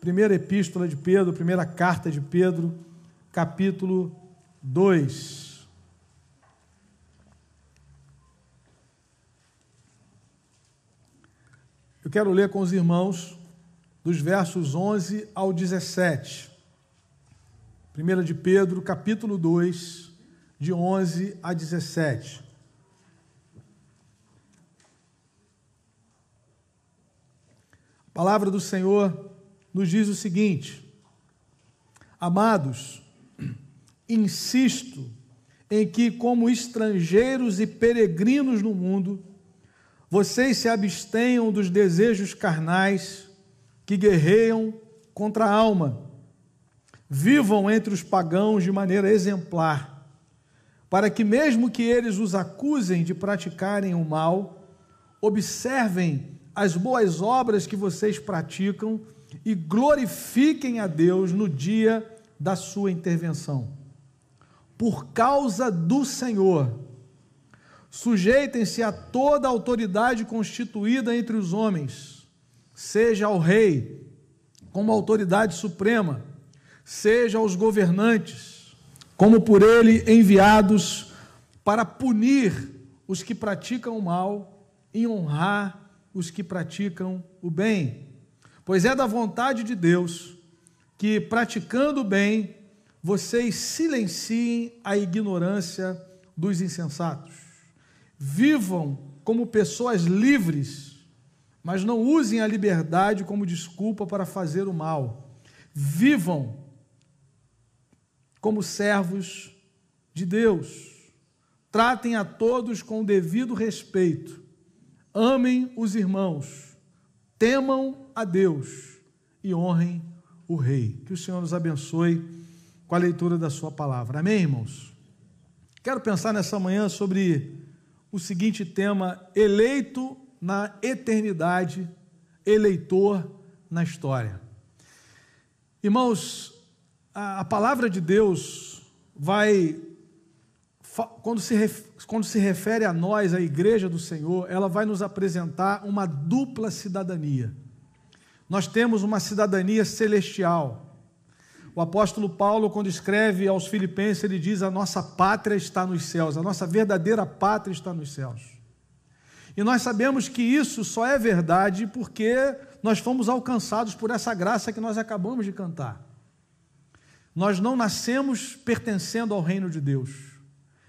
Primeira epístola de Pedro, primeira carta de Pedro, capítulo 2. Eu quero ler com os irmãos dos versos 11 ao 17. Primeira de Pedro, capítulo 2, de 11 a 17. A palavra do Senhor nos diz o seguinte: Amados, insisto em que, como estrangeiros e peregrinos no mundo, vocês se abstenham dos desejos carnais que guerreiam contra a alma. Vivam entre os pagãos de maneira exemplar, para que, mesmo que eles os acusem de praticarem o mal, observem as boas obras que vocês praticam e glorifiquem a Deus no dia da sua intervenção. Por causa do Senhor, sujeitem-se a toda autoridade constituída entre os homens, seja ao rei como autoridade suprema, seja aos governantes, como por ele enviados para punir os que praticam o mal e honrar os que praticam o bem. Pois é da vontade de Deus que, praticando o bem, vocês silenciem a ignorância dos insensatos. Vivam como pessoas livres, mas não usem a liberdade como desculpa para fazer o mal. Vivam como servos de Deus. Tratem a todos com o devido respeito. Amem os irmãos. Temam a Deus e honrem o Rei. Que o Senhor nos abençoe com a leitura da Sua palavra. Amém, irmãos? Quero pensar nessa manhã sobre o seguinte tema: eleito na eternidade, eleitor na história. Irmãos, a, palavra de Deus vai, quando se, quando se refere a nós, a igreja do Senhor, ela vai nos apresentar uma dupla cidadania. Nós temos uma cidadania celestial. O apóstolo Paulo, quando escreve aos Filipenses, ele diz: A nossa pátria está nos céus, a nossa verdadeira pátria está nos céus. E nós sabemos que isso só é verdade porque nós fomos alcançados por essa graça que nós acabamos de cantar. Nós não nascemos pertencendo ao reino de Deus.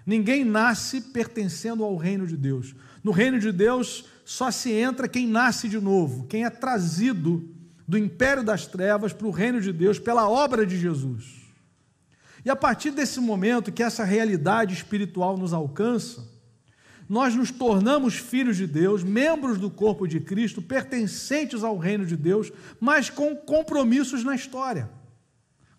Ninguém nasce pertencendo ao reino de Deus. No reino de Deus só se entra quem nasce de novo, quem é trazido do império das trevas para o reino de Deus pela obra de Jesus. E a partir desse momento que essa realidade espiritual nos alcança, nós nos tornamos filhos de Deus, membros do corpo de Cristo, pertencentes ao reino de Deus, mas com compromissos na história.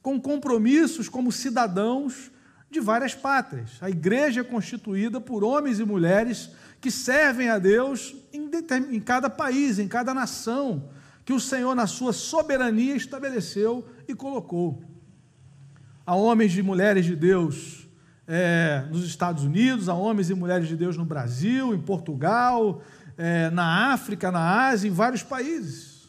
Com compromissos como cidadãos de várias pátrias. A igreja é constituída por homens e mulheres que servem a Deus em, em cada país, em cada nação, que o Senhor, na sua soberania, estabeleceu e colocou. Há homens e mulheres de Deus é, nos Estados Unidos, há homens e mulheres de Deus no Brasil, em Portugal, é, na África, na Ásia, em vários países.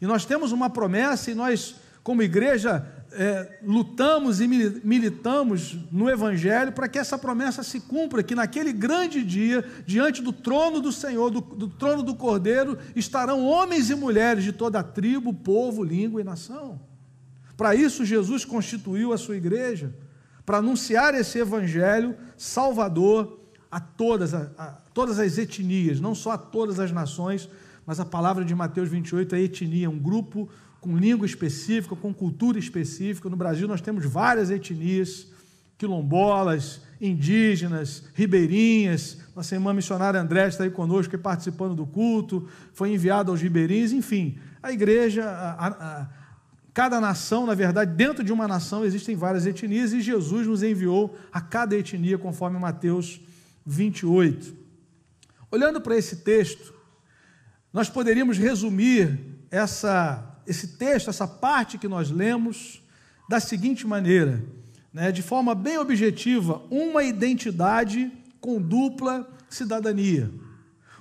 E nós temos uma promessa e nós, como igreja, é, lutamos e militamos no Evangelho para que essa promessa se cumpra, que naquele grande dia, diante do trono do Senhor, do, do trono do Cordeiro, estarão homens e mulheres de toda a tribo, povo, língua e nação. Para isso, Jesus constituiu a sua igreja, para anunciar esse Evangelho salvador a todas, a, a todas as etnias, não só a todas as nações, mas a palavra de Mateus 28 é etnia, um grupo com língua específica, com cultura específica. No Brasil nós temos várias etnias, quilombolas, indígenas, ribeirinhas. Nossa irmã missionária André está aí conosco, participando do culto, foi enviada aos ribeirinhos, enfim. A igreja, a, a, a, cada nação, na verdade, dentro de uma nação existem várias etnias e Jesus nos enviou a cada etnia, conforme Mateus 28. Olhando para esse texto, nós poderíamos resumir essa esse texto, essa parte que nós lemos, da seguinte maneira, né, de forma bem objetiva, uma identidade com dupla cidadania.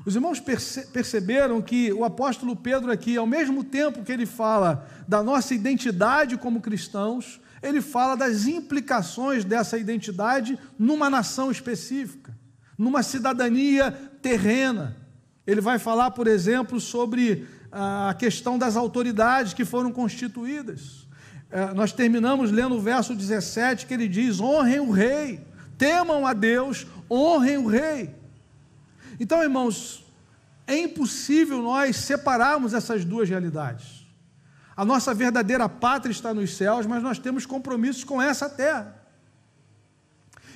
Os irmãos perce perceberam que o apóstolo Pedro, aqui, ao mesmo tempo que ele fala da nossa identidade como cristãos, ele fala das implicações dessa identidade numa nação específica, numa cidadania terrena. Ele vai falar, por exemplo, sobre a questão das autoridades que foram constituídas. É, nós terminamos lendo o verso 17 que ele diz: honrem o rei, temam a Deus, honrem o rei. Então, irmãos, é impossível nós separarmos essas duas realidades. A nossa verdadeira pátria está nos céus, mas nós temos compromissos com essa terra.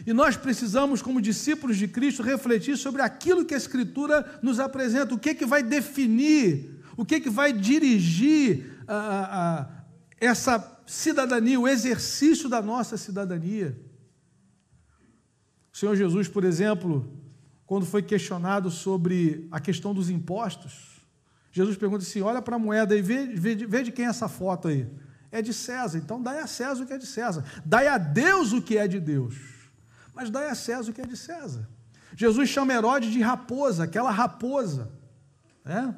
E nós precisamos, como discípulos de Cristo, refletir sobre aquilo que a Escritura nos apresenta, o que, que vai definir, o que, que vai dirigir a, a, a essa cidadania, o exercício da nossa cidadania. O Senhor Jesus, por exemplo, quando foi questionado sobre a questão dos impostos, Jesus pergunta assim: olha para a moeda e vê, vê, vê de quem é essa foto aí. É de César, então dai a César o que é de César. Dai a Deus o que é de Deus. Mas dai a César o que é de César. Jesus chama Herodes de raposa, aquela raposa. Né?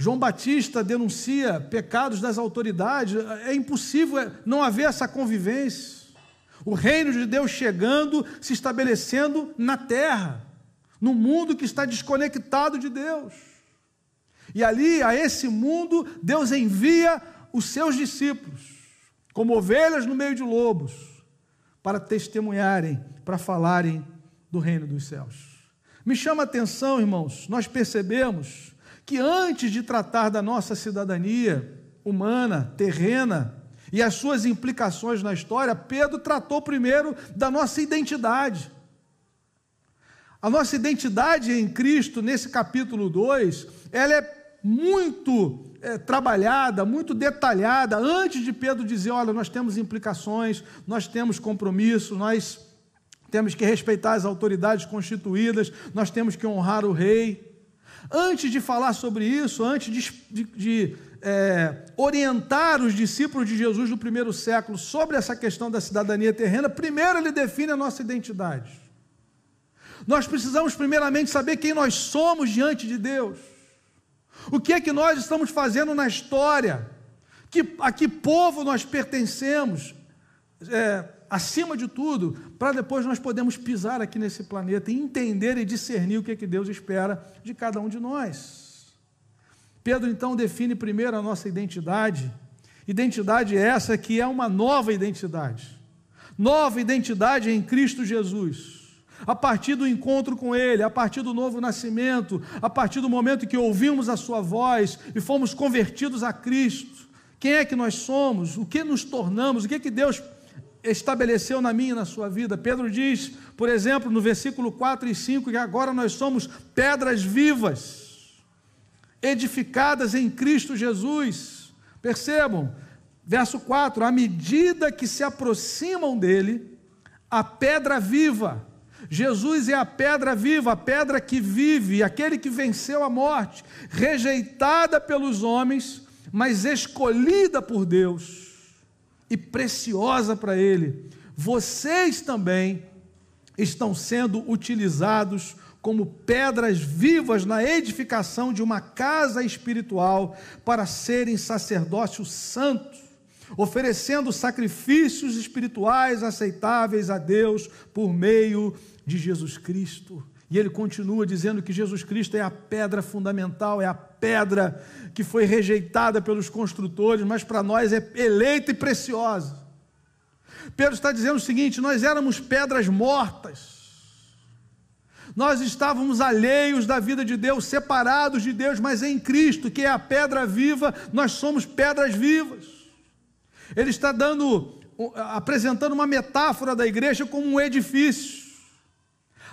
João Batista denuncia pecados das autoridades. É impossível não haver essa convivência. O reino de Deus chegando, se estabelecendo na terra no mundo que está desconectado de Deus. E ali, a esse mundo, Deus envia os seus discípulos, como ovelhas no meio de lobos, para testemunharem, para falarem do reino dos céus. Me chama a atenção, irmãos, nós percebemos que antes de tratar da nossa cidadania humana, terrena, e as suas implicações na história, Pedro tratou primeiro da nossa identidade. A nossa identidade em Cristo, nesse capítulo 2, ela é muito é, trabalhada, muito detalhada, antes de Pedro dizer: olha, nós temos implicações, nós temos compromisso, nós temos que respeitar as autoridades constituídas, nós temos que honrar o rei. Antes de falar sobre isso, antes de, de, de é, orientar os discípulos de Jesus do primeiro século sobre essa questão da cidadania terrena, primeiro ele define a nossa identidade. Nós precisamos, primeiramente, saber quem nós somos diante de Deus. O que é que nós estamos fazendo na história? Que, a que povo nós pertencemos? É, acima de tudo, para depois nós podermos pisar aqui nesse planeta e entender e discernir o que é que Deus espera de cada um de nós. Pedro então define primeiro a nossa identidade. Identidade essa que é uma nova identidade. Nova identidade em Cristo Jesus a partir do encontro com Ele, a partir do novo nascimento, a partir do momento que ouvimos a Sua voz e fomos convertidos a Cristo. Quem é que nós somos? O que nos tornamos? O que, é que Deus estabeleceu na minha e na sua vida? Pedro diz, por exemplo, no versículo 4 e 5, que agora nós somos pedras vivas, edificadas em Cristo Jesus. Percebam, verso 4: à medida que se aproximam dele, a pedra viva Jesus é a pedra viva, a pedra que vive, aquele que venceu a morte, rejeitada pelos homens, mas escolhida por Deus e preciosa para Ele. Vocês também estão sendo utilizados como pedras vivas na edificação de uma casa espiritual para serem sacerdócios santos oferecendo sacrifícios espirituais aceitáveis a Deus por meio de Jesus Cristo. E ele continua dizendo que Jesus Cristo é a pedra fundamental, é a pedra que foi rejeitada pelos construtores, mas para nós é eleita e preciosa. Pedro está dizendo o seguinte: nós éramos pedras mortas, nós estávamos alheios da vida de Deus, separados de Deus, mas em Cristo, que é a pedra viva, nós somos pedras vivas. Ele está dando, apresentando uma metáfora da igreja como um edifício.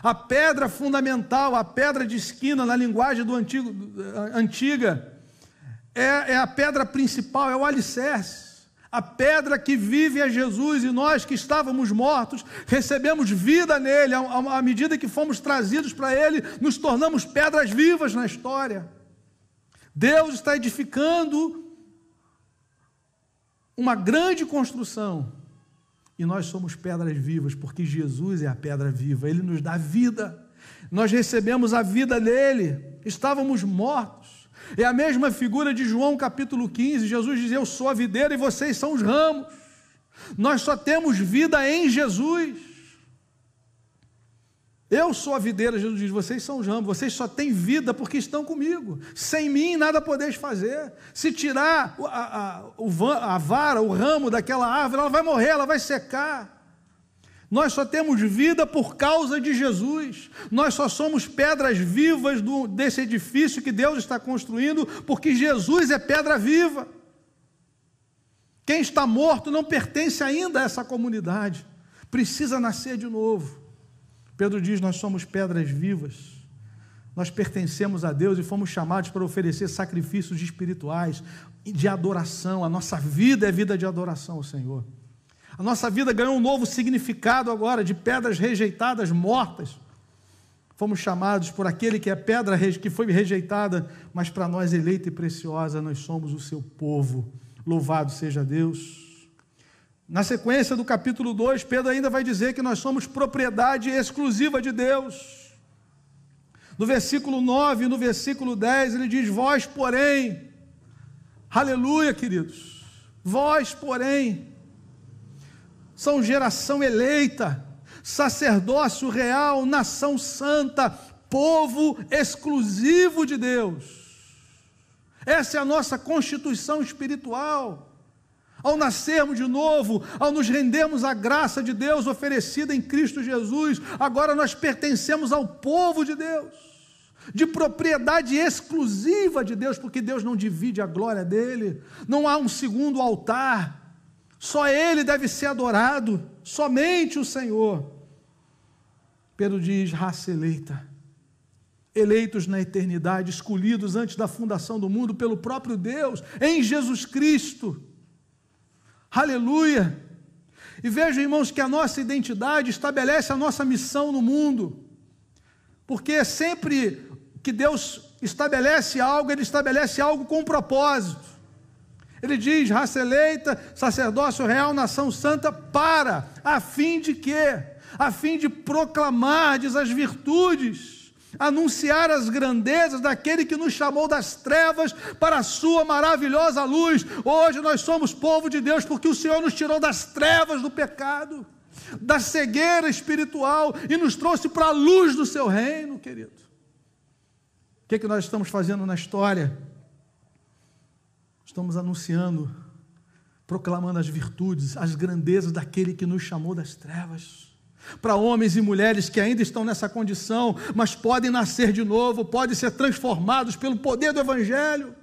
A pedra fundamental, a pedra de esquina na linguagem do antigo, antiga, é, é a pedra principal, é o alicerce. A pedra que vive é Jesus e nós que estávamos mortos recebemos vida nele. À medida que fomos trazidos para ele, nos tornamos pedras vivas na história. Deus está edificando uma grande construção e nós somos pedras vivas, porque Jesus é a pedra viva, ele nos dá vida, Nós recebemos a vida nele, estávamos mortos. É a mesma figura de João capítulo 15. Jesus diz: Eu sou a videira e vocês são os ramos. Nós só temos vida em Jesus. Eu sou a videira, Jesus diz, vocês são os ramos, vocês só têm vida porque estão comigo. Sem mim nada podeis fazer. Se tirar a, a, a vara, o ramo daquela árvore, ela vai morrer, ela vai secar. Nós só temos vida por causa de Jesus. Nós só somos pedras vivas do, desse edifício que Deus está construindo, porque Jesus é pedra viva. Quem está morto não pertence ainda a essa comunidade, precisa nascer de novo. Pedro diz: Nós somos pedras vivas, nós pertencemos a Deus e fomos chamados para oferecer sacrifícios espirituais, de adoração. A nossa vida é vida de adoração ao Senhor. A nossa vida ganhou um novo significado agora, de pedras rejeitadas, mortas. Fomos chamados por aquele que é pedra que foi rejeitada, mas para nós eleita e preciosa, nós somos o seu povo. Louvado seja Deus. Na sequência do capítulo 2, Pedro ainda vai dizer que nós somos propriedade exclusiva de Deus. No versículo 9 e no versículo 10, ele diz: Vós, porém, aleluia, queridos, vós, porém, são geração eleita, sacerdócio real, nação santa, povo exclusivo de Deus. Essa é a nossa constituição espiritual. Ao nascermos de novo, ao nos rendermos à graça de Deus oferecida em Cristo Jesus, agora nós pertencemos ao povo de Deus, de propriedade exclusiva de Deus, porque Deus não divide a glória dele, não há um segundo altar, só Ele deve ser adorado, somente o Senhor. Pedro diz: raça eleita, eleitos na eternidade, escolhidos antes da fundação do mundo pelo próprio Deus, em Jesus Cristo Aleluia! E vejam, irmãos, que a nossa identidade estabelece a nossa missão no mundo. Porque sempre que Deus estabelece algo, Ele estabelece algo com um propósito. Ele diz: raça eleita, sacerdócio real, nação santa, para, a fim de quê? A fim de proclamardes as virtudes anunciar as grandezas daquele que nos chamou das trevas para a sua maravilhosa luz. Hoje nós somos povo de Deus porque o Senhor nos tirou das trevas do pecado, da cegueira espiritual e nos trouxe para a luz do seu reino, querido. O que é que nós estamos fazendo na história? Estamos anunciando, proclamando as virtudes, as grandezas daquele que nos chamou das trevas para homens e mulheres que ainda estão nessa condição, mas podem nascer de novo, podem ser transformados pelo poder do Evangelho.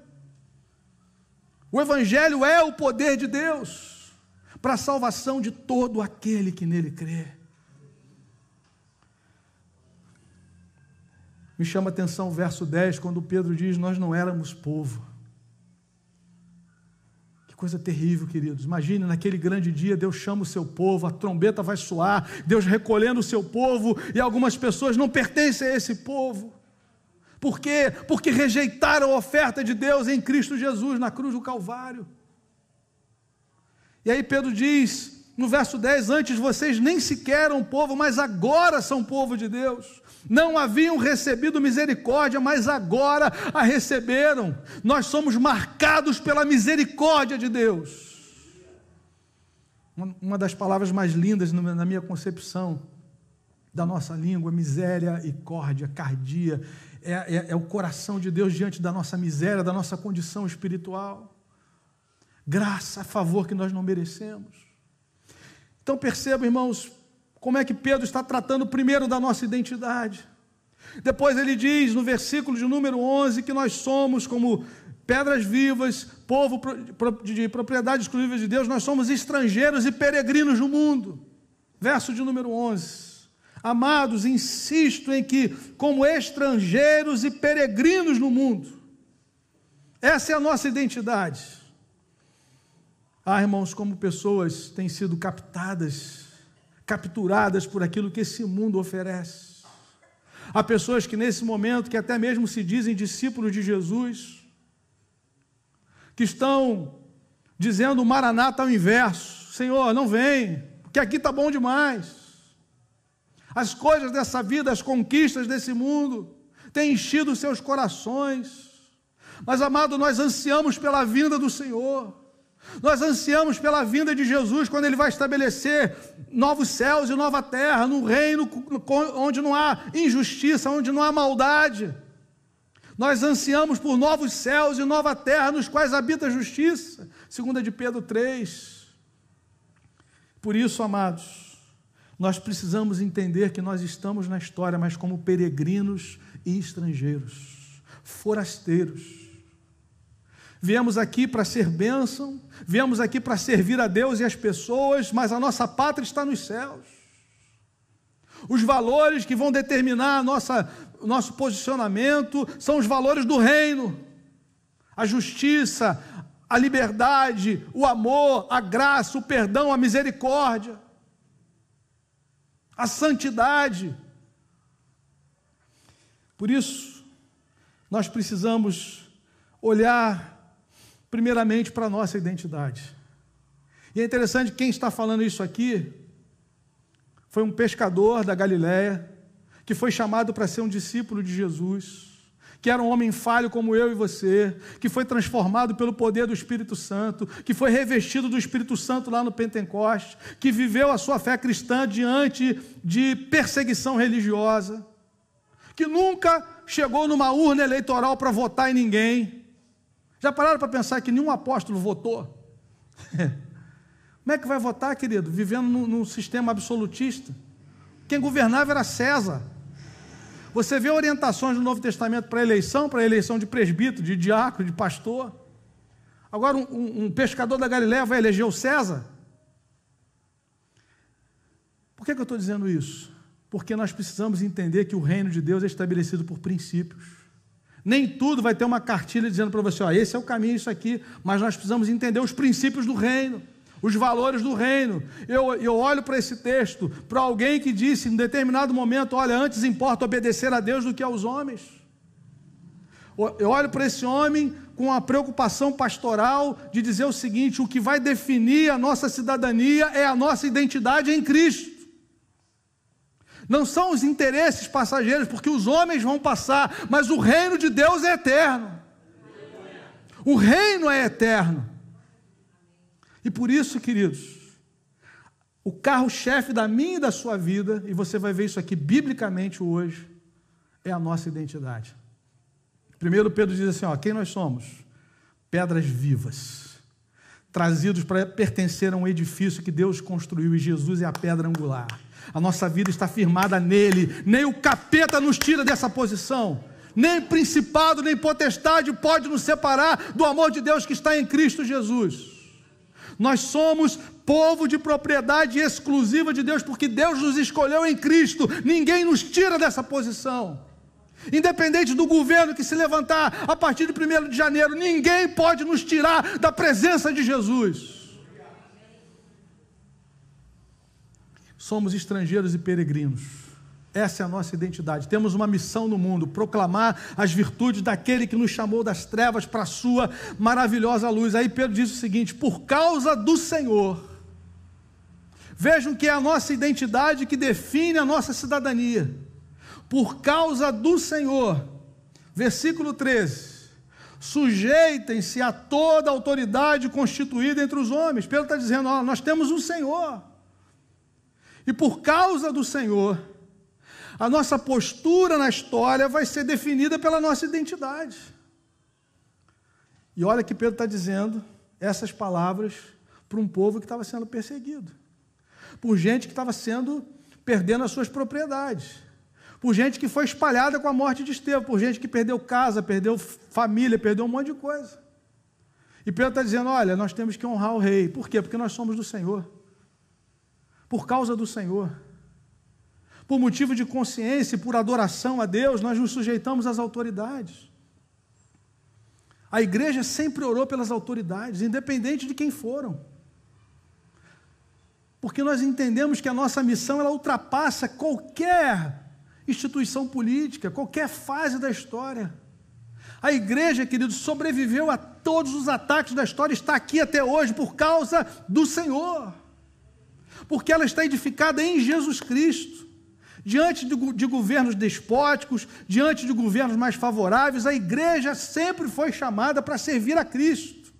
O Evangelho é o poder de Deus para a salvação de todo aquele que nele crê. Me chama a atenção o verso 10, quando Pedro diz: Nós não éramos povo coisa terrível, queridos. Imagine naquele grande dia, Deus chama o seu povo, a trombeta vai soar, Deus recolhendo o seu povo, e algumas pessoas não pertencem a esse povo. Por quê? Porque rejeitaram a oferta de Deus em Cristo Jesus, na cruz do Calvário. E aí Pedro diz, no verso 10: Antes vocês nem sequer eram povo, mas agora são povo de Deus não haviam recebido misericórdia, mas agora a receberam. Nós somos marcados pela misericórdia de Deus. Uma das palavras mais lindas na minha concepção da nossa língua, miséria e córdia, cardia, é, é, é o coração de Deus diante da nossa miséria, da nossa condição espiritual. Graça, a favor que nós não merecemos. Então perceba, irmãos, como é que Pedro está tratando primeiro da nossa identidade. Depois ele diz no versículo de número 11 que nós somos como pedras vivas, povo de propriedade exclusiva de Deus, nós somos estrangeiros e peregrinos no mundo. Verso de número 11. Amados, insisto em que, como estrangeiros e peregrinos no mundo, essa é a nossa identidade. Ah, irmãos, como pessoas têm sido captadas capturadas por aquilo que esse mundo oferece. Há pessoas que nesse momento, que até mesmo se dizem discípulos de Jesus, que estão dizendo Maranata ao inverso: Senhor, não vem, porque aqui está bom demais. As coisas dessa vida, as conquistas desse mundo, têm enchido seus corações. Mas, amado, nós ansiamos pela vinda do Senhor. Nós ansiamos pela vinda de Jesus quando ele vai estabelecer novos céus e nova terra, num reino onde não há injustiça, onde não há maldade. Nós ansiamos por novos céus e nova terra nos quais habita a justiça. Segunda de Pedro 3. Por isso, amados, nós precisamos entender que nós estamos na história, mas como peregrinos e estrangeiros, forasteiros viemos aqui para ser bênção, viemos aqui para servir a Deus e as pessoas, mas a nossa pátria está nos céus. Os valores que vão determinar nossa, nosso posicionamento são os valores do reino: a justiça, a liberdade, o amor, a graça, o perdão, a misericórdia, a santidade. Por isso, nós precisamos olhar primeiramente para a nossa identidade. E é interessante, quem está falando isso aqui foi um pescador da Galiléia, que foi chamado para ser um discípulo de Jesus, que era um homem falho como eu e você, que foi transformado pelo poder do Espírito Santo, que foi revestido do Espírito Santo lá no Pentecoste, que viveu a sua fé cristã diante de perseguição religiosa, que nunca chegou numa urna eleitoral para votar em ninguém, já pararam para pensar que nenhum apóstolo votou? Como é que vai votar, querido? Vivendo num, num sistema absolutista. Quem governava era César. Você vê orientações no Novo Testamento para eleição, para eleição de presbítero, de diácono, de pastor. Agora, um, um, pescador da Galiléia vai eleger o César? Por que, que eu estou dizendo isso? Porque nós precisamos entender que o reino de Deus é estabelecido por princípios. Nem tudo vai ter uma cartilha dizendo para você, ó, esse é o caminho, isso aqui, mas nós precisamos entender os princípios do reino, os valores do reino. Eu, eu olho para esse texto, para alguém que disse em determinado momento: olha, antes importa obedecer a Deus do que aos homens. Eu olho para esse homem com a preocupação pastoral de dizer o seguinte: o que vai definir a nossa cidadania é a nossa identidade em Cristo. Não são os interesses passageiros, porque os homens vão passar, mas o reino de Deus é eterno. O reino é eterno. E por isso, queridos, o carro-chefe da minha e da sua vida, e você vai ver isso aqui biblicamente hoje, é a nossa identidade. Primeiro Pedro diz assim: ó, quem nós somos? Pedras vivas, trazidos para pertencer a um edifício que Deus construiu, e Jesus é a pedra angular. A nossa vida está firmada nele. Nem o capeta nos tira dessa posição. Nem principado, nem potestade pode nos separar do amor de Deus que está em Cristo Jesus. Nós somos povo de propriedade exclusiva de Deus, porque Deus nos escolheu em Cristo. Ninguém nos tira dessa posição. Independente do governo que se levantar a partir de 1 de janeiro, ninguém pode nos tirar da presença de Jesus. Somos estrangeiros e peregrinos. Essa é a nossa identidade. Temos uma missão no mundo: proclamar as virtudes daquele que nos chamou das trevas para a sua maravilhosa luz. Aí Pedro diz o seguinte: por causa do Senhor. Vejam que é a nossa identidade que define a nossa cidadania. Por causa do Senhor. Versículo 13 sujeitem-se a toda autoridade constituída entre os homens. Pedro está dizendo: ó, nós temos um Senhor. E por causa do Senhor, a nossa postura na história vai ser definida pela nossa identidade. E olha que Pedro está dizendo essas palavras para um povo que estava sendo perseguido, por gente que estava sendo perdendo as suas propriedades, por gente que foi espalhada com a morte de Estevão, por gente que perdeu casa, perdeu família, perdeu um monte de coisa. E Pedro está dizendo: olha, nós temos que honrar o rei. Por quê? Porque nós somos do Senhor por causa do Senhor. Por motivo de consciência e por adoração a Deus, nós nos sujeitamos às autoridades. A igreja sempre orou pelas autoridades, independente de quem foram. Porque nós entendemos que a nossa missão ela ultrapassa qualquer instituição política, qualquer fase da história. A igreja, querido, sobreviveu a todos os ataques da história, está aqui até hoje por causa do Senhor porque ela está edificada em Jesus Cristo. diante de, de, governos despóticos, diante de governos mais favoráveis, a igreja sempre foi chamada para servir a Cristo.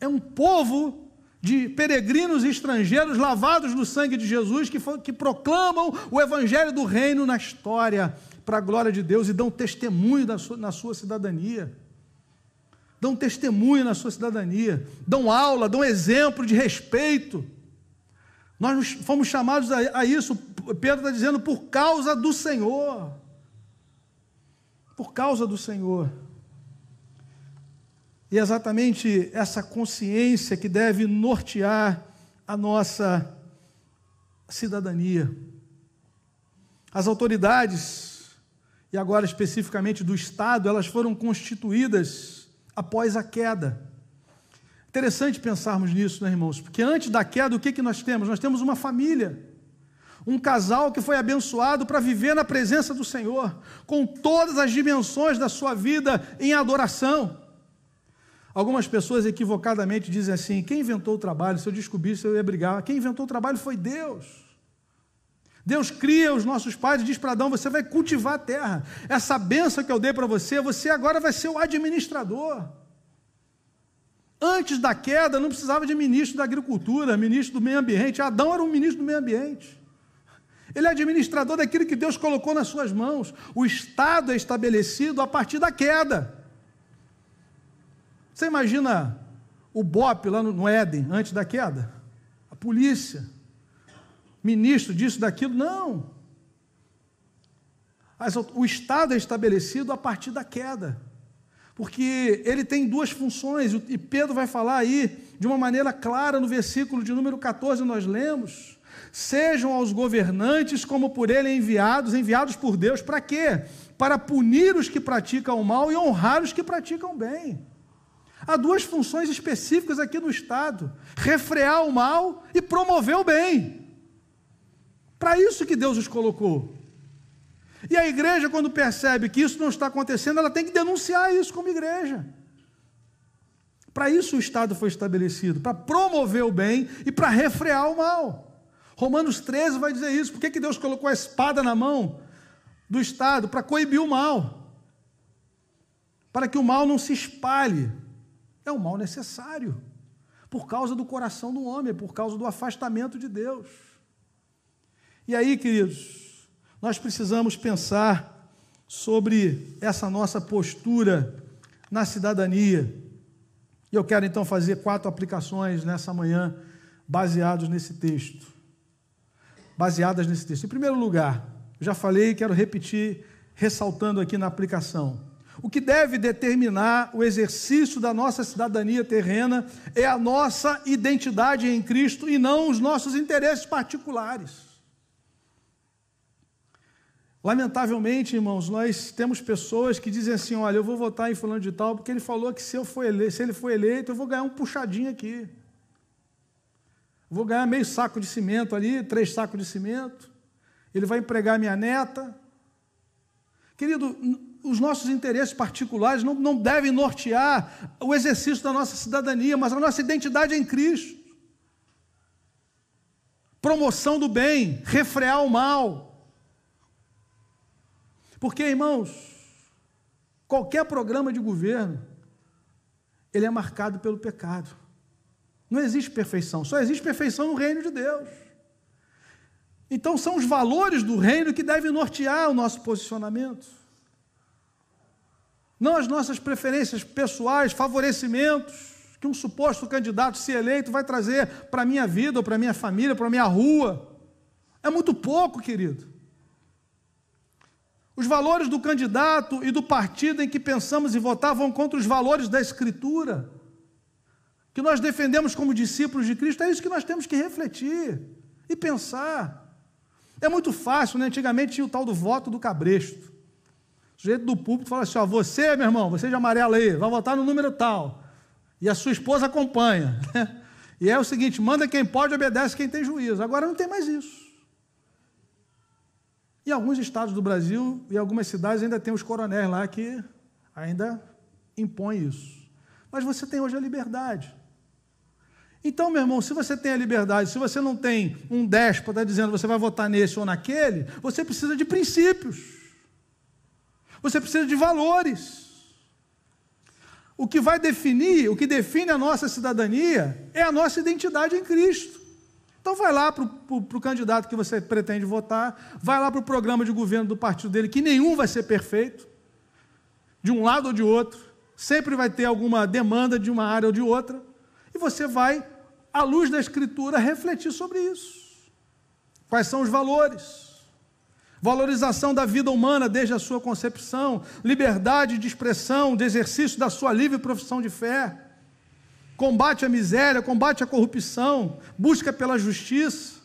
É um povo de peregrinos estrangeiros lavados no sangue de Jesus que, que proclamam o evangelho do reino na história para a glória de Deus e dão testemunho sua, na sua cidadania. Dão testemunho na sua cidadania, dão aula, dão exemplo de respeito. Nós fomos chamados a, isso, Pedro está dizendo, por causa do Senhor. Por causa do Senhor. E é exatamente essa consciência que deve nortear a nossa cidadania. As autoridades, e agora especificamente do Estado, elas foram constituídas após a queda. Interessante pensarmos nisso, né, irmãos? Porque antes da queda, o que, que nós temos? Nós temos uma família, um casal que foi abençoado para viver na presença do Senhor, com todas as dimensões da sua vida em adoração. Algumas pessoas equivocadamente dizem assim: quem inventou o trabalho? Se eu descobrisse, eu ia brigar. Quem inventou o trabalho foi Deus. Deus cria os nossos pais e diz para Adão: você vai cultivar a terra. Essa benção que eu dei para você, você agora vai ser o administrador. Antes da queda, não precisava de ministro da agricultura, ministro do meio ambiente. Adão era um ministro do meio ambiente. Ele é administrador daquilo que Deus colocou nas suas mãos. O Estado é estabelecido a partir da queda. Você imagina o BOP lá no Éden, antes da queda? A polícia, ministro disso, daquilo? Não. O Estado é estabelecido a partir da queda, porque ele tem duas funções, e Pedro vai falar aí de uma maneira clara no versículo de número 14, nós lemos. Sejam aos governantes como por ele enviados, enviados por Deus, para quê? Para punir os que praticam o mal e honrar os que praticam o bem. Há duas funções específicas aqui no Estado: refrear o mal e promover o bem. Para isso que Deus os colocou. E a igreja, quando percebe que isso não está acontecendo, ela tem que denunciar isso como igreja. Para isso o Estado foi estabelecido, para promover o bem e para refrear o mal. Romanos 13 vai dizer isso. Por que, que Deus colocou a espada na mão do Estado? Para coibir o mal. Para que o mal não se espalhe é um mal necessário, por causa do coração do homem, por causa do afastamento de Deus. E aí, queridos, nós precisamos pensar sobre essa nossa postura na cidadania. E eu quero então fazer quatro aplicações nessa manhã, baseados nesse texto. Baseadas nesse texto. Em primeiro lugar, já falei e quero repetir, ressaltando aqui na aplicação. O que deve determinar o exercício da nossa cidadania terrena é a nossa identidade em Cristo e não os nossos interesses particulares. Lamentavelmente, irmãos, nós temos pessoas que dizem assim: olha, eu vou votar em fulano de tal, porque ele falou que se, eu for eleito, se ele for eleito, eu vou ganhar um puxadinho aqui. Vou ganhar meio saco de cimento ali, três sacos de cimento. Ele vai empregar minha neta. Querido, os nossos interesses particulares não, não devem nortear o exercício da nossa cidadania, mas a nossa identidade é em Cristo. Promoção do bem, refrear o mal. Porque, irmãos, qualquer programa de governo, ele é marcado pelo pecado. Não existe perfeição, só existe perfeição no reino de Deus. Então são os valores do reino que devem nortear o nosso posicionamento não as nossas preferências pessoais, favorecimentos que um suposto candidato, se eleito, vai trazer para a minha vida, ou para a minha família, para a minha rua. É muito pouco, querido. Os valores do candidato e do partido em que pensamos em votar vão contra os valores da Escritura, que nós defendemos como discípulos de Cristo. É isso que nós temos que refletir e pensar. É muito fácil, né? Antigamente tinha o tal do voto do cabresto. O sujeito do púlpito fala assim: ó, você, meu irmão, você de amarelo aí, vai votar no número tal. E a sua esposa acompanha. E é o seguinte: manda quem pode, obedece quem tem juízo. Agora não tem mais isso. Em alguns estados do Brasil e algumas cidades ainda tem os coronéis lá que ainda impõem isso. Mas você tem hoje a liberdade. Então, meu irmão, se você tem a liberdade, se você não tem um déspota dizendo você vai votar nesse ou naquele, você precisa de princípios. Você precisa de valores. O que vai definir, o que define a nossa cidadania é a nossa identidade em Cristo. Então vai lá para o candidato que você pretende votar, vai lá para o programa de governo do partido dele, que nenhum vai ser perfeito, de um lado ou de outro, sempre vai ter alguma demanda de uma área ou de outra, e você vai, à luz da Escritura, refletir sobre isso. Quais são os valores? Valorização da vida humana desde a sua concepção, liberdade de expressão, de exercício da sua livre profissão de fé, combate à miséria, combate à corrupção, busca pela justiça.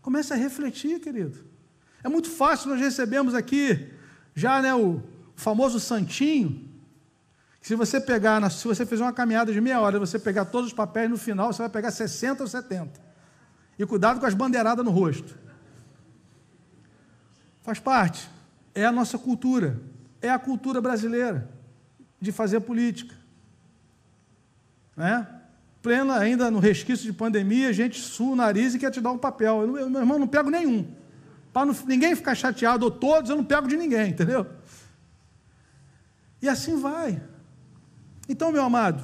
Comece a refletir, querido. É muito fácil, nós recebemos aqui já né, o famoso santinho. Se você pegar, se você fizer uma caminhada de meia hora, você pegar todos os papéis no final, você vai pegar 60 ou 70. E cuidado com as bandeiradas no rosto. Faz parte. É a nossa cultura. É a cultura brasileira de fazer política. Né? Plena, ainda no resquício de pandemia, gente sua o nariz e quer te dar um papel. Eu, meu irmão, não pego nenhum. Para ninguém ficar chateado, ou todos, eu não pego de ninguém, entendeu? E assim vai. Então, meu amado,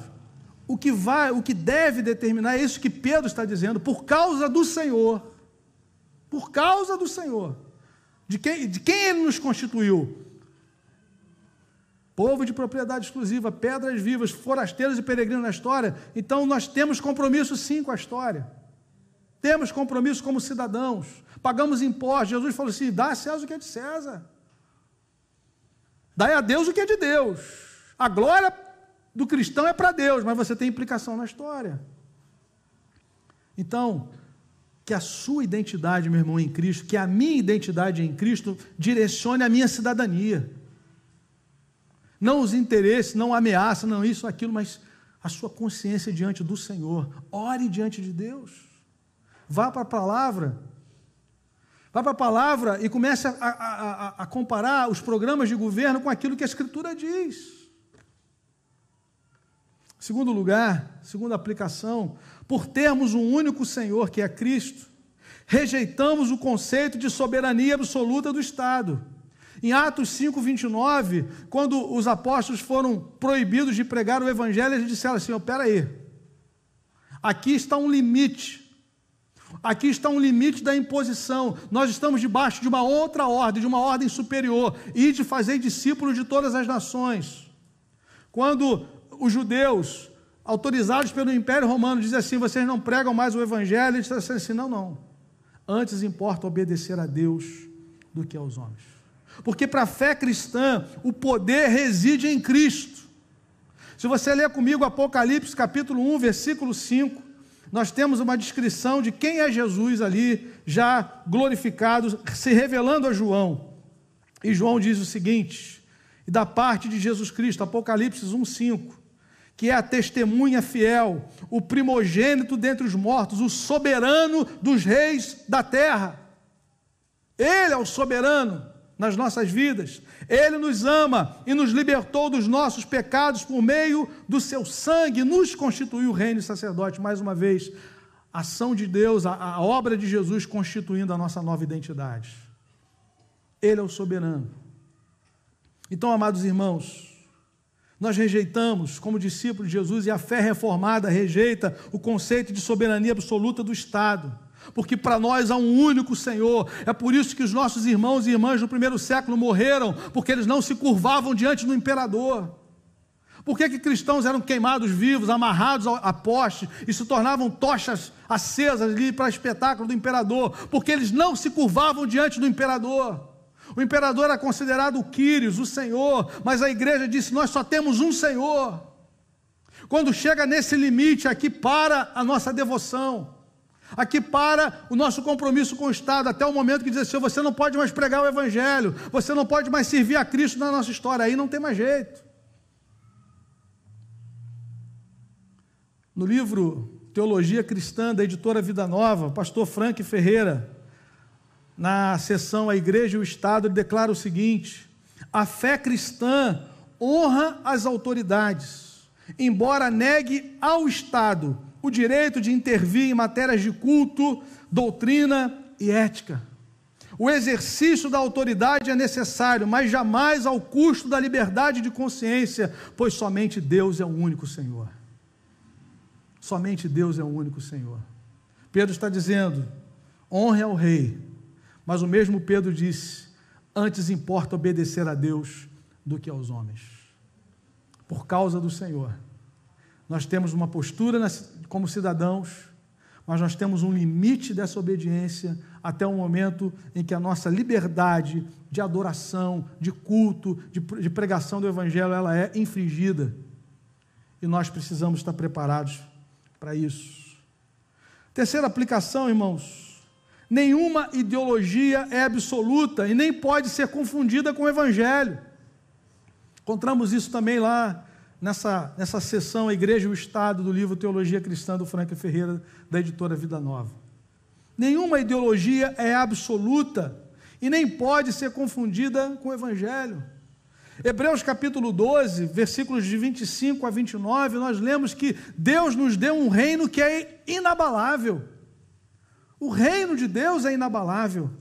o que vai, o que deve determinar é isso que Pedro está dizendo, por causa do Senhor. Por causa do Senhor. De quem, de quem ele nos constituiu? Povo de propriedade exclusiva, pedras vivas, forasteiros e peregrinos na história. Então nós temos compromisso sim com a história. Temos compromisso como cidadãos. Pagamos impostos. Jesus falou assim: dá a César o que é de César. Dai a Deus o que é de Deus. A glória do cristão é para Deus, mas você tem implicação na história. Então, que a sua identidade, meu irmão, em Cristo, que a minha identidade em Cristo direcione a minha cidadania. Não os interesses, não ameaça, não isso, aquilo, mas a sua consciência diante do Senhor. Ore diante de Deus. Vá para a palavra. Vá para a palavra e comece a, a, a, a comparar os programas de governo com aquilo que a Escritura diz. Segundo lugar, segunda aplicação, por termos um único Senhor, que é Cristo, rejeitamos o conceito de soberania absoluta do Estado. Em Atos 5, 29, quando os apóstolos foram proibidos de pregar o Evangelho, eles disseram assim: espera aí, aqui está um limite. Aqui está um limite da imposição. Nós estamos debaixo de uma outra ordem, de uma ordem superior, e de fazer discípulos de todas as nações. Quando os judeus, autorizados pelo Império Romano, dizem assim: vocês não pregam mais o Evangelho, eles disseram assim: não, não. Antes importa obedecer a Deus do que aos homens. Porque para a fé cristã, o poder reside em Cristo. Se você ler comigo Apocalipse capítulo 1, versículo 5, nós temos uma descrição de quem é Jesus ali, já glorificado, se revelando a João. E João diz o seguinte: e da parte de Jesus Cristo, Apocalipse 1, 5 que é a testemunha fiel, o primogênito dentre os mortos, o soberano dos reis da terra. Ele é o soberano nas nossas vidas. Ele nos ama e nos libertou dos nossos pecados por meio do seu sangue, nos constituiu reino e sacerdote. Mais uma vez, a ação de Deus, a, a obra de Jesus constituindo a nossa nova identidade. Ele é o soberano. Então, amados irmãos, nós rejeitamos, como discípulos de Jesus, e a fé reformada rejeita o conceito de soberania absoluta do Estado. Porque para nós há um único Senhor. É por isso que os nossos irmãos e irmãs no primeiro século morreram, porque eles não se curvavam diante do imperador. Por que, que cristãos eram queimados vivos, amarrados a poste e se tornavam tochas acesas ali para espetáculo do imperador? Porque eles não se curvavam diante do imperador. O imperador era considerado o Quírios, o Senhor, mas a igreja disse: Nós só temos um Senhor. Quando chega nesse limite, aqui para a nossa devoção, aqui para o nosso compromisso com o Estado, até o momento que diz assim: você não pode mais pregar o Evangelho, você não pode mais servir a Cristo na nossa história, aí não tem mais jeito. No livro Teologia Cristã, da editora Vida Nova, pastor Frank Ferreira, na sessão A Igreja e o Estado, ele declara o seguinte: a fé cristã honra as autoridades, embora negue ao Estado o direito de intervir em matérias de culto, doutrina e ética. O exercício da autoridade é necessário, mas jamais ao custo da liberdade de consciência, pois somente Deus é o único Senhor. Somente Deus é o único Senhor. Pedro está dizendo: honre ao rei, mas o mesmo Pedro disse: antes importa obedecer a Deus do que aos homens. Por causa do Senhor, nós temos uma postura como cidadãos, mas nós temos um limite dessa obediência até o momento em que a nossa liberdade de adoração, de culto, de, pregação do Evangelho, ela é infringida. E nós precisamos estar preparados para isso. Terceira aplicação, irmãos. Nenhuma ideologia é absoluta e nem pode ser confundida com o Evangelho. Encontramos isso também lá nessa, nessa sessão A Igreja e o Estado do livro Teologia Cristã do Franca Ferreira, da editora Vida Nova. Nenhuma ideologia é absoluta e nem pode ser confundida com o Evangelho. Hebreus capítulo 12, versículos de 25 a 29, nós lemos que Deus nos deu um reino que é inabalável. O reino de Deus é inabalável.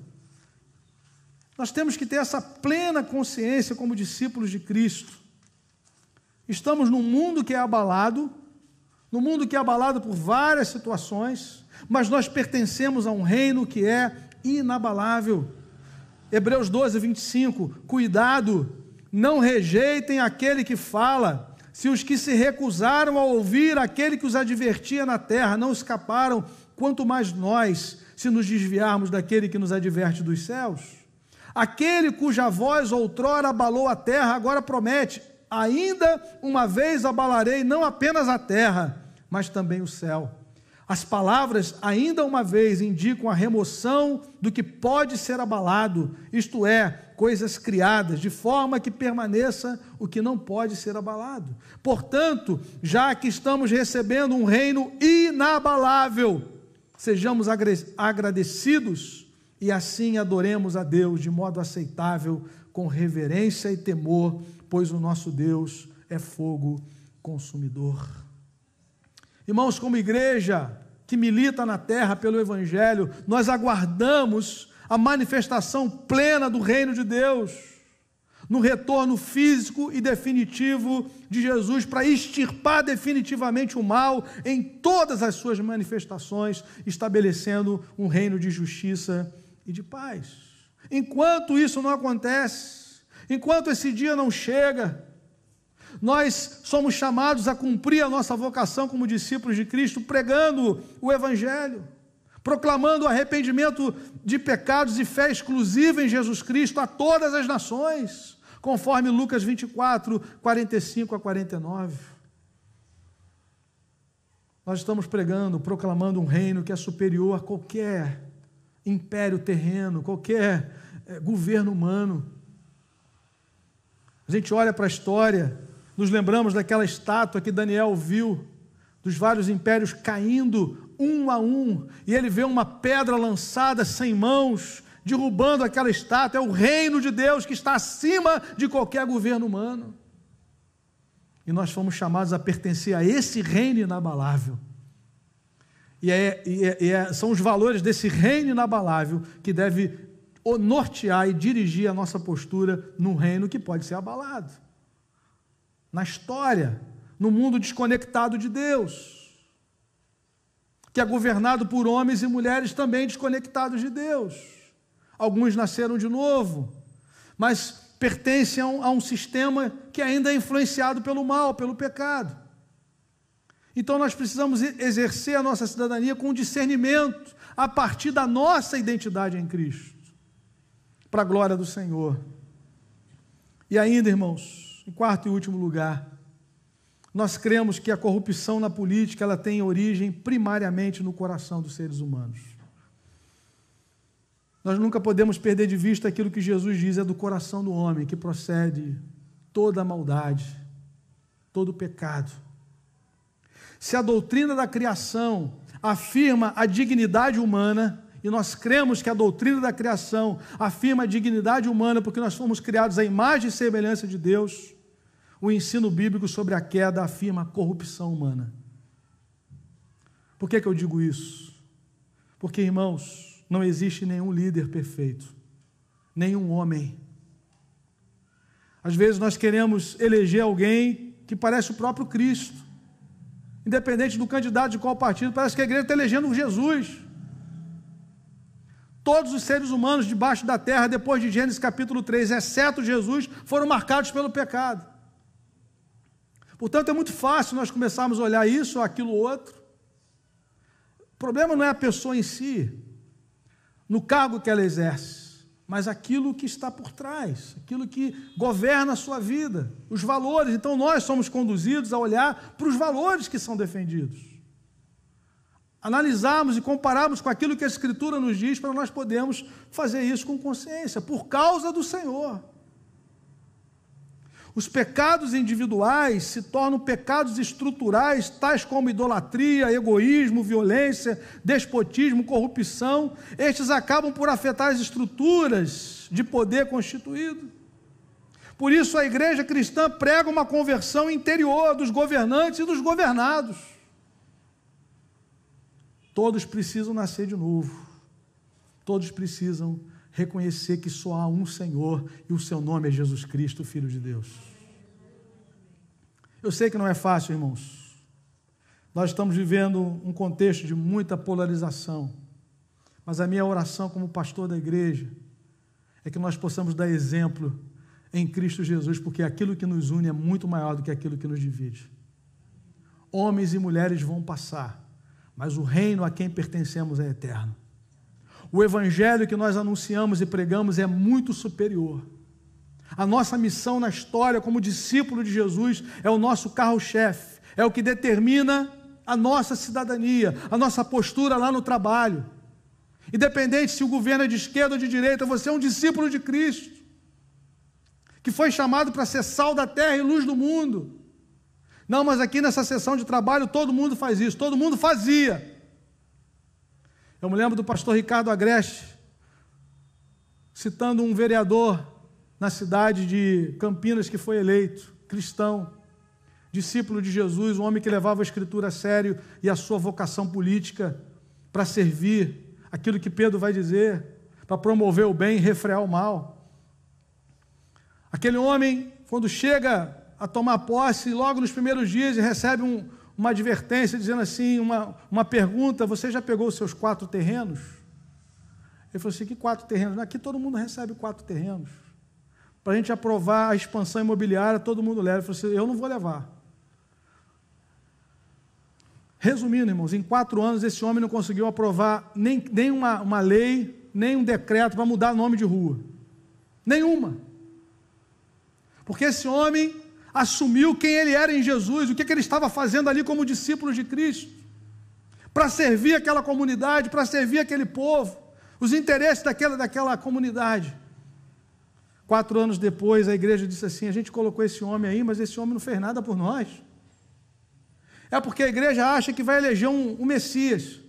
Nós temos que ter essa plena consciência como discípulos de Cristo. Estamos num mundo que é abalado, num mundo que é abalado por várias situações, mas nós pertencemos a um reino que é inabalável. Hebreus 12, 25: Cuidado, não rejeitem aquele que fala. Se os que se recusaram a ouvir aquele que os advertia na terra não escaparam, quanto mais nós, se nos desviarmos daquele que nos adverte dos céus. Aquele cuja voz outrora abalou a terra, agora promete: ainda uma vez abalarei não apenas a terra, mas também o céu. As palavras, ainda uma vez, indicam a remoção do que pode ser abalado, isto é, coisas criadas, de forma que permaneça o que não pode ser abalado. Portanto, já que estamos recebendo um reino inabalável, sejamos agradecidos e assim adoremos a Deus de modo aceitável, com reverência e temor, pois o nosso Deus é fogo consumidor. Irmãos, como igreja que milita na terra pelo Evangelho, nós aguardamos a manifestação plena do reino de Deus, no retorno físico e definitivo de Jesus, para extirpar definitivamente o mal em todas as suas manifestações, estabelecendo um reino de justiça e de paz. Enquanto isso não acontece, enquanto esse dia não chega, nós somos chamados a cumprir a nossa vocação como discípulos de Cristo, pregando o Evangelho, proclamando o arrependimento de pecados e fé exclusiva em Jesus Cristo a todas as nações, conforme Lucas 24, 45 a 49. Nós estamos pregando, proclamando um reino que é superior a qualquer império terreno, qualquer é, governo humano. A gente olha para a história nos lembramos daquela estátua que Daniel viu, dos vários impérios caindo um a um, e ele vê uma pedra lançada sem mãos, derrubando aquela estátua. É o reino de Deus que está acima de qualquer governo humano. E nós fomos chamados a pertencer a esse reino inabalável. E, é, e, é, e é, são os valores desse reino inabalável que deve nortear e dirigir a nossa postura num reino que pode ser abalado na história, no mundo desconectado de Deus, que é governado por homens e mulheres também desconectados de Deus. Alguns nasceram de novo, mas pertencem a um, a um sistema que ainda é influenciado pelo mal, pelo pecado. Então nós precisamos exercer a nossa cidadania com discernimento, a partir da nossa identidade em Cristo, para a glória do Senhor. E ainda, irmãos, em quarto e último lugar, nós cremos que a corrupção na política ela tem origem primariamente no coração dos seres humanos. Nós nunca podemos perder de vista aquilo que Jesus diz é do coração do homem que procede toda a maldade, todo o pecado. Se a doutrina da criação afirma a dignidade humana, e nós cremos que a doutrina da criação afirma a dignidade humana porque nós fomos criados à imagem e semelhança de Deus, o ensino bíblico sobre a queda afirma a corrupção humana. Por que, que eu digo isso? Porque, irmãos, não existe nenhum líder perfeito, nenhum homem. Às vezes nós queremos eleger alguém que parece o próprio Cristo, independente do candidato de qual partido, parece que a igreja está elegendo Jesus. Todos os seres humanos debaixo da terra, depois de Gênesis capítulo 3, exceto Jesus, foram marcados pelo pecado. Portanto, é muito fácil nós começarmos a olhar isso ou aquilo outro. O problema não é a pessoa em si, no cargo que ela exerce, mas aquilo que está por trás, aquilo que governa a sua vida, os valores. Então, nós somos conduzidos a olhar para os valores que são defendidos analisarmos e compararmos com aquilo que a Escritura nos diz, para nós podermos fazer isso com consciência, por causa do Senhor. Os pecados individuais se tornam pecados estruturais, tais como idolatria, egoísmo, violência, despotismo, corrupção. Estes acabam por afetar as estruturas de poder constituído. Por isso, a igreja cristã prega uma conversão interior dos governantes e dos governados. Todos precisam nascer de novo. Todos precisam reconhecer que só há um Senhor e o seu nome é Jesus Cristo, Filho de Deus. Eu sei que não é fácil, irmãos. Nós estamos vivendo um contexto de muita polarização. Mas a minha oração como pastor da igreja é que nós possamos dar exemplo em Cristo Jesus, porque aquilo que nos une é muito maior do que aquilo que nos divide. Homens e mulheres vão passar, mas o reino a quem pertencemos é eterno. O evangelho que nós anunciamos e pregamos é muito superior. A nossa missão na história como discípulo de Jesus é o nosso carro-chefe, é o que determina a nossa cidadania, a nossa postura lá no trabalho. Independente se o governo é de esquerda ou de direita, você é um discípulo de Cristo, que foi chamado para ser sal da terra e luz do mundo. Não, mas aqui nessa sessão de trabalho todo mundo faz isso, todo mundo fazia. Eu me lembro do pastor Ricardo Agreste, citando um vereador na cidade de Campinas que foi eleito, cristão, discípulo de Jesus, um homem que levava a escritura a sério e a sua vocação política para servir aquilo que Pedro vai dizer, para promover o bem e refrear o mal. Aquele homem, quando chega a tomar posse logo nos primeiros dias e recebe um, uma advertência dizendo assim, uma, uma pergunta, você já pegou os seus quatro terrenos? Ele falou assim, que quatro terrenos? Aqui todo mundo recebe quatro terrenos. Para a gente aprovar a expansão imobiliária, todo mundo leva. Ele falou assim, eu não vou levar. Resumindo, irmãos, em quatro anos esse homem não conseguiu aprovar nem, nem uma, uma lei, nem um decreto para mudar nome de rua. Nenhuma. Porque esse homem assumiu quem ele era em Jesus, o que, que ele estava fazendo ali como discípulo de Cristo, para servir aquela comunidade, para servir aquele povo, os interesses daquela, daquela comunidade. Quatro anos depois, a igreja disse assim: a gente colocou esse homem aí, mas esse homem não fez nada por nós. É porque a igreja acha que vai eleger um, um Messias.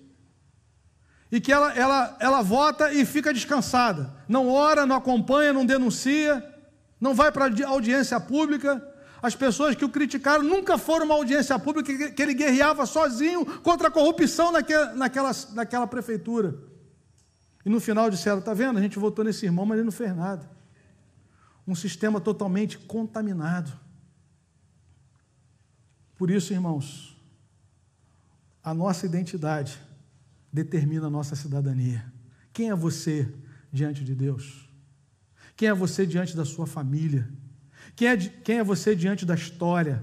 E que ela, ela, ela vota e fica descansada. Não ora, não acompanha, não denuncia, não vai para audiência pública, as pessoas que o criticaram nunca foram uma audiência pública que ele guerreava sozinho contra a corrupção naquela, naquela, naquela prefeitura. E no final disseram: está vendo? A gente votou nesse irmão, mas ele não fez nada. Um sistema totalmente contaminado. Por isso, irmãos, a nossa identidade determina a nossa cidadania. Quem é você diante de Deus? Quem é você diante da sua família? Quem é, quem é você diante da história?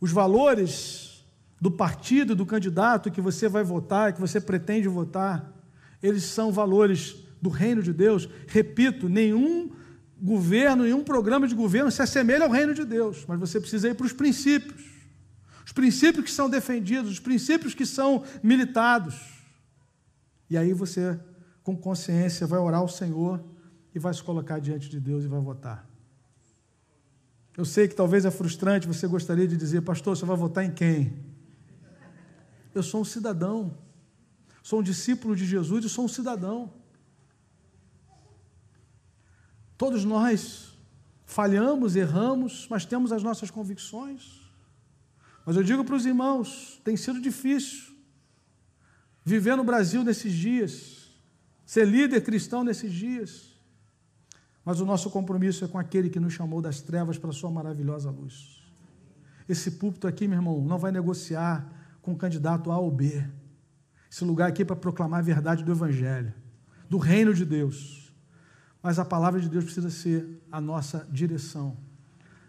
Os valores do partido, do candidato que você vai votar, que você pretende votar, eles são valores do reino de Deus. Repito, nenhum governo, nenhum programa de governo se assemelha ao reino de Deus, mas você precisa ir para os princípios. Os princípios que são defendidos, os princípios que são militados. E aí você, com consciência, vai orar ao Senhor e vai se colocar diante de Deus e vai votar. Eu sei que talvez é frustrante, você gostaria de dizer, pastor, você vai votar em quem? Eu sou um cidadão, sou um discípulo de Jesus e sou um cidadão. Todos nós falhamos, erramos, mas temos as nossas convicções. Mas eu digo para os irmãos: tem sido difícil viver no Brasil nesses dias, ser líder cristão nesses dias. Mas o nosso compromisso é com aquele que nos chamou das trevas para a sua maravilhosa luz. Esse púlpito aqui, meu irmão, não vai negociar com o candidato A ou B. Esse lugar aqui é para proclamar a verdade do Evangelho, do reino de Deus. Mas a palavra de Deus precisa ser a nossa direção.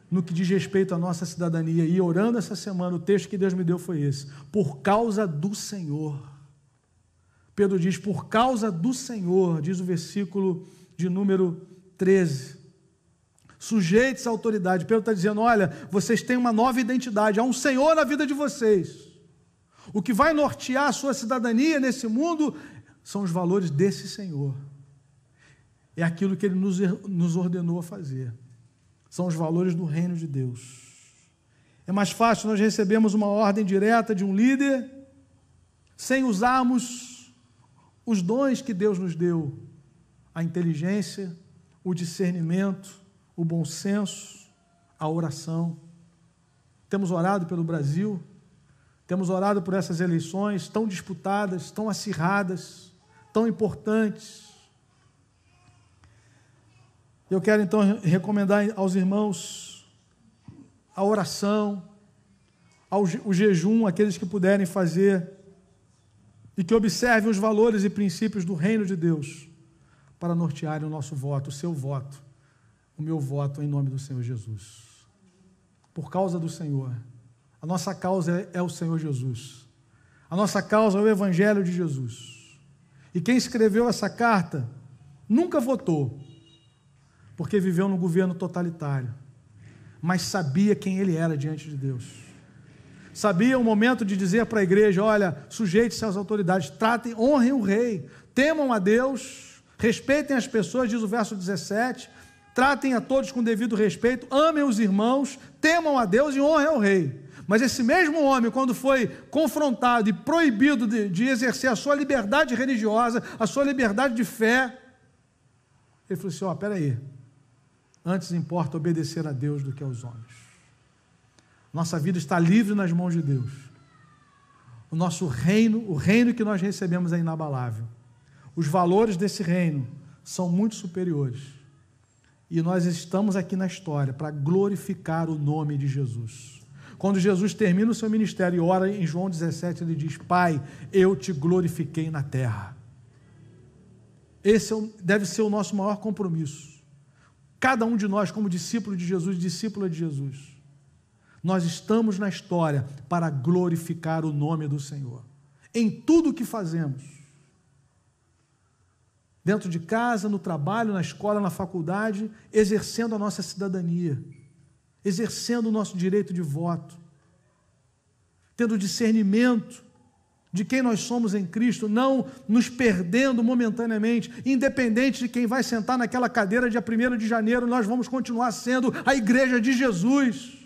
No que diz respeito à nossa cidadania. E orando essa semana, o texto que Deus me deu foi esse: por causa do Senhor. Pedro diz: por causa do Senhor, diz o versículo de número 13. Sujeitos à autoridade. Pedro está dizendo: olha, vocês têm uma nova identidade, há um Senhor na vida de vocês. O que vai nortear a sua cidadania nesse mundo são os valores desse Senhor. É aquilo que ele nos, nos ordenou a fazer. São os valores do reino de Deus. É mais fácil nós recebermos uma ordem direta de um líder sem usarmos os dons que Deus nos deu: a inteligência, o discernimento, o bom senso, a oração. Temos orado pelo Brasil, temos orado por essas eleições tão disputadas, tão acirradas, tão importantes. Eu quero então recomendar aos irmãos a oração, o jejum, aqueles que puderem fazer, e que observem os valores e princípios do reino de Deus, para nortearem o nosso voto, o seu voto, o meu voto em nome do Senhor Jesus. Por causa do Senhor. A nossa causa é, é o Senhor Jesus. A nossa causa é o Evangelho de Jesus. E quem escreveu essa carta nunca votou, porque viveu num governo totalitário, mas sabia quem ele era diante de Deus. Sabia o momento de dizer para a igreja: olha, sujeite-se às autoridades, tratem, honrem o rei, temam a Deus, respeitem as pessoas, diz o verso 17, tratem a todos com devido respeito, amem os irmãos, temam a Deus e honrem o rei. Mas esse mesmo homem, quando foi confrontado e proibido de, de exercer a sua liberdade religiosa, a sua liberdade de fé, ele falou assim: Ó, oh, peraí, antes importa obedecer a Deus do que aos homens. Nossa vida está livre nas mãos de Deus. O nosso reino, o reino que nós recebemos é inabalável. Os valores desse reino são muito superiores. E nós estamos aqui na história para glorificar o nome de Jesus. Quando Jesus termina o seu ministério e ora em João 17, ele diz: Pai, eu te glorifiquei na terra. Esse é deve ser o nosso maior compromisso. Cada um de nós, como discípulo de Jesus, discípula de Jesus, nós estamos na história para glorificar o nome do Senhor. Em tudo o que fazemos. Dentro de casa, no trabalho, na escola, na faculdade, exercendo a nossa cidadania exercendo o nosso direito de voto, tendo discernimento de quem nós somos em Cristo, não nos perdendo momentaneamente, independente de quem vai sentar naquela cadeira dia 1 de janeiro, nós vamos continuar sendo a igreja de Jesus.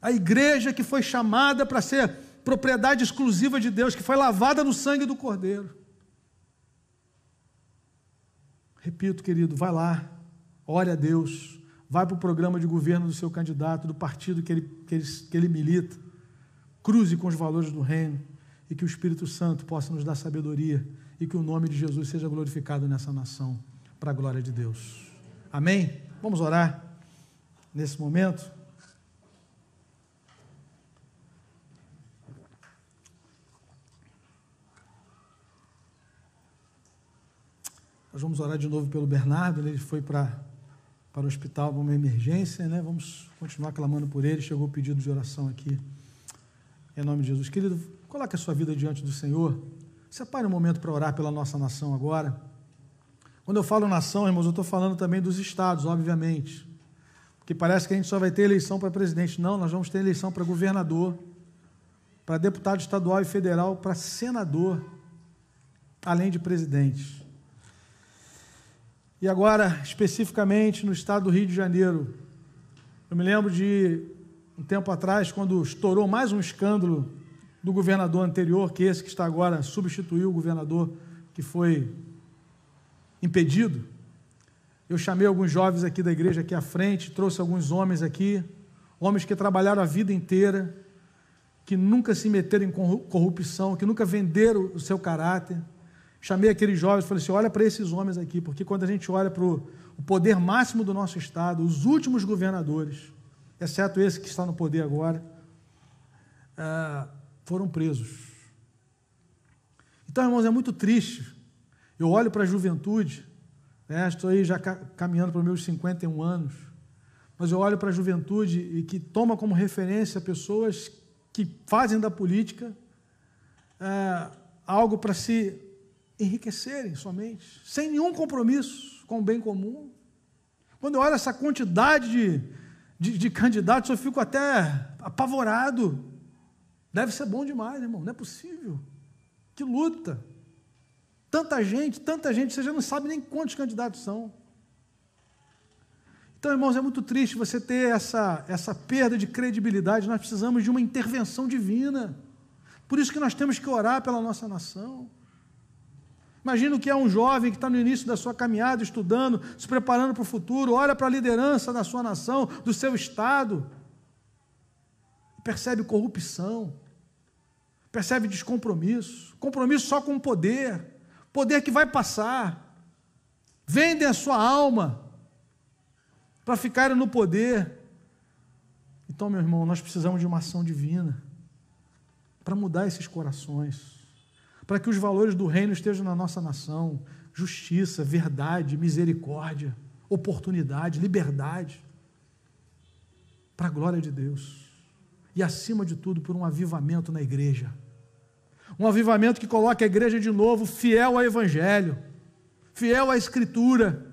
A igreja que foi chamada para ser propriedade exclusiva de Deus, que foi lavada no sangue do Cordeiro. Repito, querido, vai lá, ore a Deus, vai para o programa de governo do seu candidato, do partido que ele, que ele, que ele milita, cruze com os valores do reino e que o Espírito Santo possa nos dar sabedoria e que o nome de Jesus seja glorificado nessa nação, para a glória de Deus. Amém? Vamos orar nesse momento. Nós vamos orar de novo pelo Bernardo, ele foi para para o hospital uma emergência, né? Vamos continuar clamando por ele. Chegou o pedido de oração aqui. Em nome de Jesus. Querido, coloque a sua vida diante do Senhor. Separe um momento para orar pela nossa nação agora. Quando eu falo nação, irmãos, eu estou falando também dos estados, obviamente. Porque parece que a gente só vai ter eleição para presidente. Não, nós vamos ter eleição para governador, para deputado estadual e federal, para senador, além de presidente. E agora, especificamente no estado do Rio de Janeiro, eu me lembro de um tempo atrás, quando estourou mais um escândalo do governador anterior, que esse que está agora substituiu o governador que foi impedido. Eu chamei alguns jovens aqui da igreja aqui à frente, trouxe alguns homens aqui, homens que trabalharam a vida inteira, que nunca se meteram em corrupção, que nunca venderam o seu caráter. Chamei aqueles jovens e falei assim: olha para esses homens aqui, porque quando a gente olha para o poder máximo do nosso Estado, os últimos governadores, exceto esse que está no poder agora, ah, foram presos. Então, irmãos, é muito triste. Eu olho para a juventude, né, estou aí já caminhando para os meus 51 anos, mas eu olho para a juventude e que toma como referência pessoas que fazem da política é, algo para se enriquecerem somente, sem nenhum compromisso com o bem comum. Quando eu olho essa quantidade de, de, de candidatos, eu fico até apavorado. Deve ser bom demais, irmão, não é possível. Que luta. Tanta gente, tanta gente, você já não sabe nem quantos candidatos são. Então, irmãos, é muito triste você ter essa, essa perda de credibilidade. Nós precisamos de uma intervenção divina. Por isso que nós temos que orar pela nossa nação. Imagina o que é um jovem que está no início da sua caminhada, estudando, se preparando para o futuro, olha para a liderança da sua nação, do seu estado, percebe corrupção, percebe descompromisso, compromisso só com o poder, poder que vai passar, vendem a sua alma para ficarem no poder. Então, meu irmão, nós precisamos de uma ação divina para mudar esses corações, para que os valores do reino estejam na nossa nação justiça, verdade, misericórdia, oportunidade, liberdade para a glória de Deus. E acima de tudo, por um avivamento na igreja. Um avivamento que coloque a igreja de novo fiel ao Evangelho, fiel à Escritura.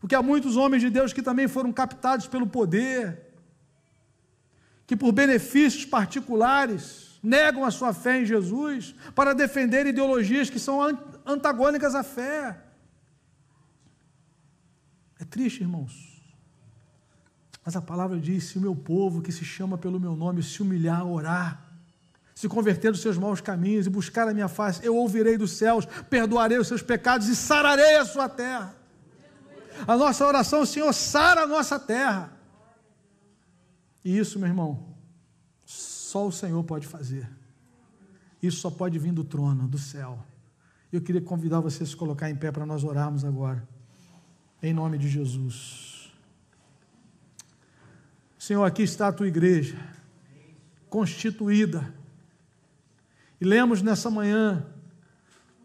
Porque há muitos homens de Deus que também foram captados pelo poder, que por benefícios particulares negam a sua fé em Jesus para defender ideologias que são antagônicas à fé. É triste, irmãos. Mas a palavra diz: se o meu povo, que se chama pelo meu nome, se humilhar, orar, se converter dos seus maus caminhos e buscar a minha face, eu ouvirei dos céus, perdoarei os seus pecados e sararei a sua terra. A nossa oração, Senhor, sara a nossa terra. E isso, meu irmão, só o Senhor pode fazer. Isso só pode vir do trono, do céu. Eu queria convidar você a se colocar em pé para nós orarmos agora. Em nome de Jesus. Senhor, aqui está a tua igreja, constituída e lemos nessa manhã: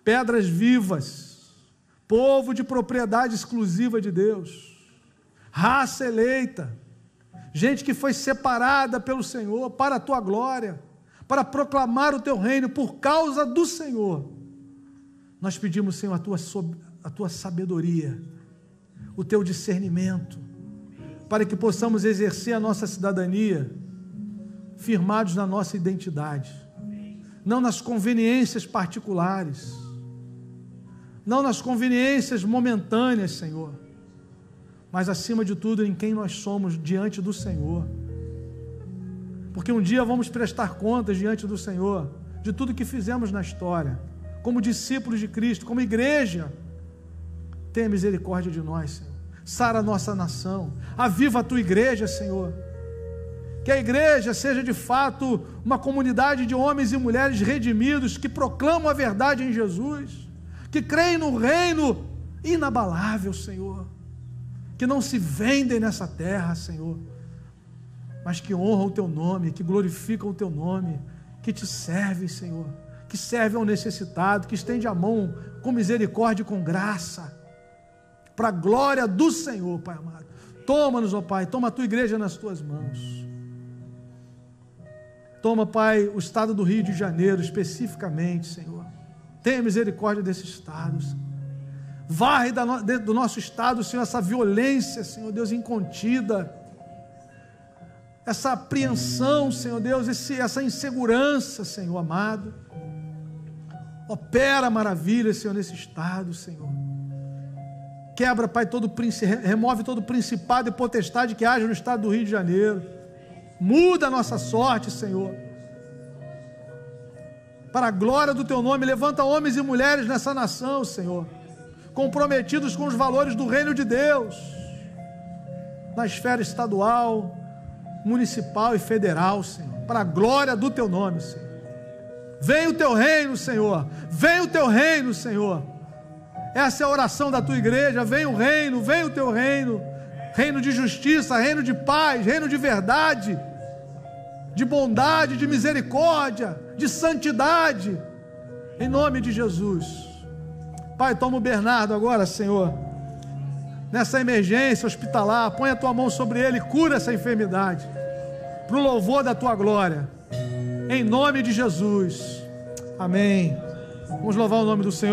pedras vivas, povo de propriedade exclusiva de Deus, raça eleita, gente que foi separada pelo Senhor para a tua glória, para proclamar o teu reino por causa do Senhor. Nós pedimos, Senhor, a tua, a tua sabedoria, o teu discernimento, para que possamos exercer a nossa cidadania firmados na nossa identidade não nas conveniências particulares, não nas conveniências momentâneas, Senhor, mas acima de tudo em quem nós somos diante do Senhor. Porque um dia vamos prestar contas diante do Senhor de tudo que fizemos na história, como discípulos de Cristo, como igreja. Tenha misericórdia de nós, Senhor. Sara a nossa nação. Aviva a tua igreja, Senhor que a igreja seja de fato uma comunidade de homens e mulheres redimidos que proclamam a verdade em Jesus, que creem no reino inabalável, Senhor, que não se vendem nessa terra, Senhor, mas que honram o teu nome, que glorificam o teu nome, que te servem, Senhor, que servem ao necessitado, que estende a mão com misericórdia e com graça, para a glória do Senhor, Pai amado. Toma-nos, ó Pai, toma a tua igreja nas tuas mãos. Toma, Pai, o estado do Rio de Janeiro especificamente, Senhor. Tenha misericórdia desse estado. Senhor. Varre do nosso estado, Senhor, essa violência, Senhor Deus, incontida. Essa apreensão, Senhor Deus, esse, essa insegurança, Senhor amado. Opera maravilha, Senhor, nesse estado, Senhor. Quebra, Pai, todo remove todo principado e potestade que haja no estado do Rio de Janeiro Muda a nossa sorte, Senhor. Para a glória do teu nome, levanta homens e mulheres nessa nação, Senhor, comprometidos com os valores do reino de Deus, na esfera estadual, municipal e federal, Senhor, para a glória do teu nome, Senhor. Vem o teu reino, Senhor. Vem o teu reino, Senhor. Essa é a oração da tua igreja. Vem o reino, vem o teu reino. Reino de justiça, reino de paz, reino de verdade, de bondade, de misericórdia, de santidade. Em nome de Jesus. Pai, toma o Bernardo agora, Senhor. Nessa emergência hospitalar, põe a tua mão sobre ele, cura essa enfermidade. Para o louvor da tua glória. Em nome de Jesus. Amém. Vamos louvar o nome do Senhor.